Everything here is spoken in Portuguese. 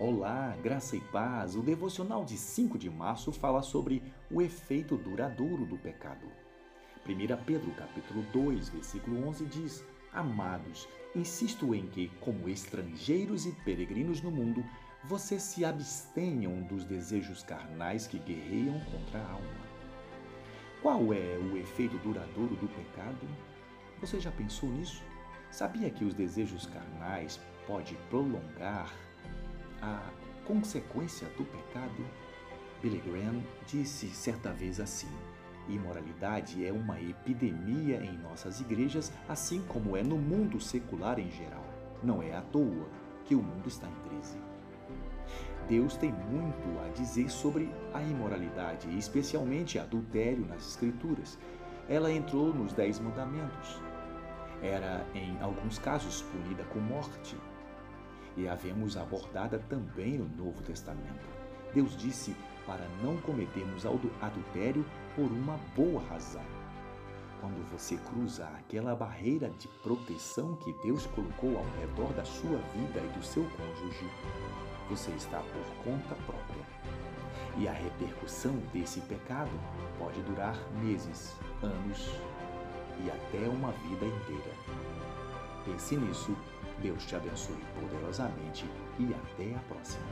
Olá, graça e paz. O devocional de 5 de março fala sobre o efeito duradouro do pecado. 1 Pedro capítulo 2, versículo 11 diz: Amados, insisto em que, como estrangeiros e peregrinos no mundo, vocês se abstenham dos desejos carnais que guerreiam contra a alma. Qual é o efeito duradouro do pecado? Você já pensou nisso? Sabia que os desejos carnais podem prolongar a consequência do pecado? Billy Graham disse certa vez assim: imoralidade é uma epidemia em nossas igrejas, assim como é no mundo secular em geral. Não é à toa que o mundo está em crise. Deus tem muito a dizer sobre a imoralidade, especialmente adultério nas Escrituras. Ela entrou nos Dez Mandamentos. Era, em alguns casos, punida com morte e a vemos abordada também no Novo Testamento. Deus disse para não cometermos adultério por uma boa razão. Quando você cruza aquela barreira de proteção que Deus colocou ao redor da sua vida e do seu cônjuge, você está por conta própria. E a repercussão desse pecado pode durar meses, anos e até uma vida inteira. Pense nisso Deus te abençoe poderosamente e até a próxima.